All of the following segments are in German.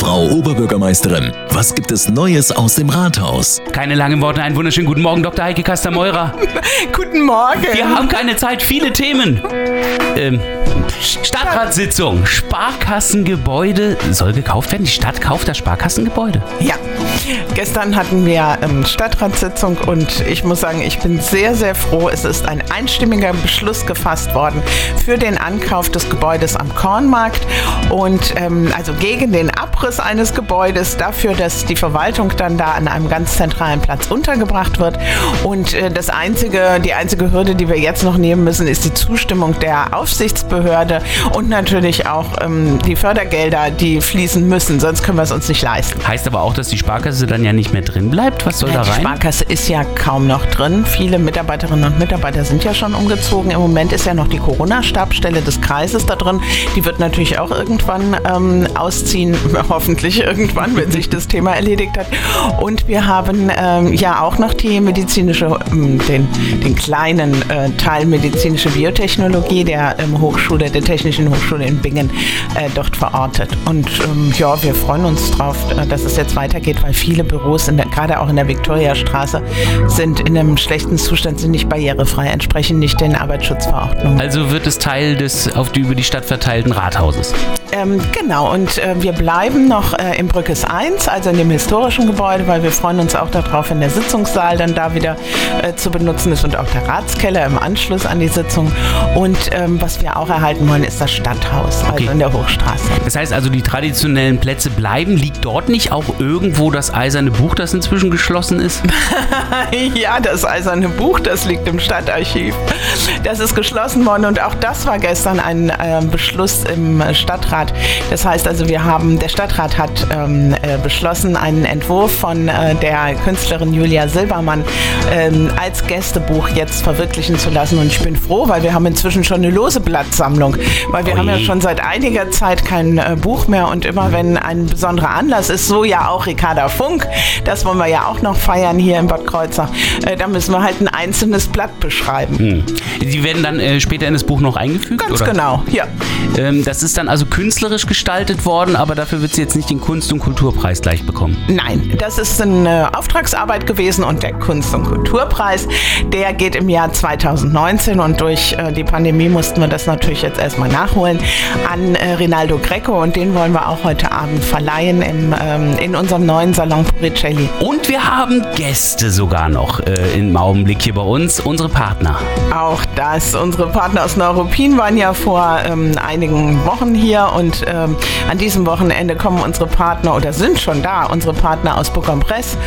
Frau Oberbürgermeisterin, was gibt es Neues aus dem Rathaus? Keine langen Worte, einen wunderschönen guten Morgen, Dr. Heike Kastermeurer. Guten Morgen. Wir haben keine Zeit, viele Themen. Ähm, Stadtratssitzung, Sparkassengebäude soll gekauft werden. Die Stadt kauft das Sparkassengebäude. Ja, gestern hatten wir ähm, Stadtratssitzung und ich muss sagen, ich bin sehr, sehr froh. Es ist ein einstimmiger Beschluss gefasst worden für den Ankauf des Gebäudes am Kornmarkt und ähm, also gegen den Abriss eines Gebäudes, dafür, dass die Verwaltung dann da an einem ganz zentralen Platz untergebracht wird. Und äh, das einzige, die einzige Hürde, die wir jetzt noch nehmen müssen, ist die Zustimmung der Aufsichtsbehörde und natürlich auch ähm, die Fördergelder, die fließen müssen, sonst können wir es uns nicht leisten. Heißt aber auch, dass die Sparkasse dann ja nicht mehr drin bleibt. Was soll Ja, da die rein? Sparkasse ist ja kaum noch drin. Viele Mitarbeiterinnen und Mitarbeiter sind ja schon umgezogen. Im Moment ist ja noch die Corona-Stabstelle des Kreises da drin. Die wird natürlich auch irgendwann ähm, ausziehen, hoffentlich irgendwann, wenn sich das Thema erledigt hat. Und wir haben ähm, ja auch noch die medizinische, ähm, den, den kleinen äh, Teil medizinische Biotechnologie der ähm, Hochschule, der Technischen Hochschule in Bingen äh, dort verortet. Und ähm, ja, wir freuen uns drauf, äh, dass es jetzt weitergeht, weil viele Büros, der, gerade auch in der Viktoriastraße, sind in einem schlechten Zustand, sind nicht barrierefrei, entsprechen nicht den Arbeitsschutzverordnungen. Also wird es Teil des auf die über die Stadt verteilten Rathauses. Ähm, genau, und äh, wir bleiben noch äh, im Brückes 1, also in dem historischen Gebäude, weil wir freuen uns auch darauf, wenn der Sitzungssaal dann da wieder äh, zu benutzen ist und auch der Ratskeller im Anschluss an die Sitzung. Und ähm, was wir auch erhalten wollen, ist das Stadthaus, Okay. also in der Hochstraße. Das heißt also, die traditionellen Plätze bleiben. Liegt dort nicht auch irgendwo das eiserne Buch, das inzwischen geschlossen ist? ja, das eiserne Buch, das liegt im Stadtarchiv. Das ist geschlossen worden und auch das war gestern ein äh, Beschluss im äh, Stadtrat. Das heißt also, wir haben, der Stadtrat hat ähm, äh, beschlossen, einen Entwurf von äh, der Künstlerin Julia Silbermann ähm, als Gästebuch jetzt verwirklichen zu lassen. Und ich bin froh, weil wir haben inzwischen schon eine lose Blattsammlung, weil wir Ui. haben ja schon seit einiger Zeit kein äh, Buch mehr und immer wenn ein besonderer Anlass ist, so ja auch Ricarda Funk, das wollen wir ja auch noch feiern hier in Bad Kreuznach, äh, da müssen wir halt ein einzelnes Blatt beschreiben. Hm. Die werden dann äh, später in das Buch noch eingefügt? Ganz oder? genau, ja. Ähm, das ist dann also künstlerisch gestaltet worden, aber dafür wird sie jetzt nicht den Kunst- und Kulturpreis gleich bekommen. Nein, das ist eine Auftragsarbeit gewesen und der Kunst- und Kulturpreis, der geht im Jahr 2019 und durch äh, die Pandemie mussten wir das natürlich jetzt erstmal nachholen an äh, Rinaldo Greco und den wollen wir auch heute Abend verleihen im, ähm, in unserem neuen Salon Puricelli. Und wir haben Gäste sogar noch äh, im Augenblick hier bei uns, unsere Partner. Auch das. Unsere Partner aus Neuruppin waren ja vor ähm, einigen Wochen hier und ähm, an diesem Wochenende kommen unsere Partner oder sind schon da, unsere Partner aus Bourg-en-Bresse.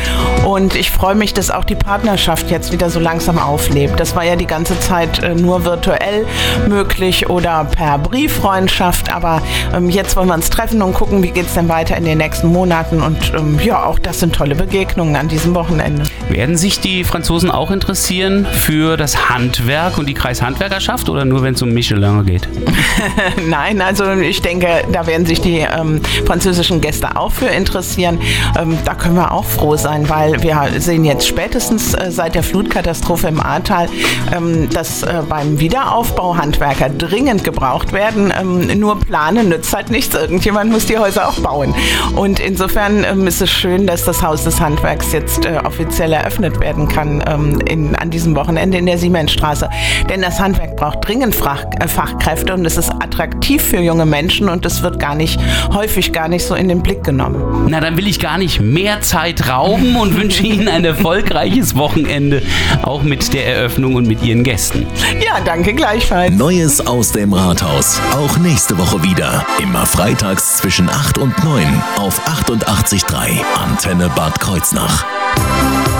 Und ich freue mich, dass auch die Partnerschaft jetzt wieder so langsam auflebt. Das war ja die ganze Zeit äh, nur virtuell möglich oder per Brieffreundschaft. Aber ähm, jetzt wollen wir uns treffen und gucken, wie geht es denn weiter in den nächsten Monaten. Und ähm, ja, auch das sind tolle Begegnungen an diesem Wochenende. Werden sich die Franzosen auch interessieren für das Handwerk und die Kreishandwerkerschaft oder nur wenn es um Michelin geht? Nein, also ich denke, da werden sich die ähm, französischen Gäste auch für interessieren. Ähm, da können wir auch froh sein, weil wir sehen jetzt spätestens äh, seit der Flutkatastrophe im Ahrtal, ähm, dass äh, beim Wiederaufbau Handwerker dringend gebraucht werden. Ähm, nur planen nützt halt nichts. Irgendjemand muss die Häuser auch bauen. Und insofern ähm, ist es schön, dass das Haus des Handwerks jetzt äh, offiziell eröffnet werden kann ähm, in, an diesem Wochenende in der Siemensstraße. Denn das Handwerk braucht dringend Fach, äh, Fachkräfte und es ist attraktiv für junge Menschen und es wird gar nicht, häufig gar nicht so in den Blick genommen. Na, dann will ich gar nicht mehr Zeit rauben und wünsche Ihnen ein erfolgreiches Wochenende, auch mit der Eröffnung und mit Ihren Gästen. Ja, danke gleichfalls. Neues aus dem Rathaus. Auch nächste Woche wieder. Immer freitags zwischen 8 und 9 auf 88.3 Antenne Bad Kreuznach.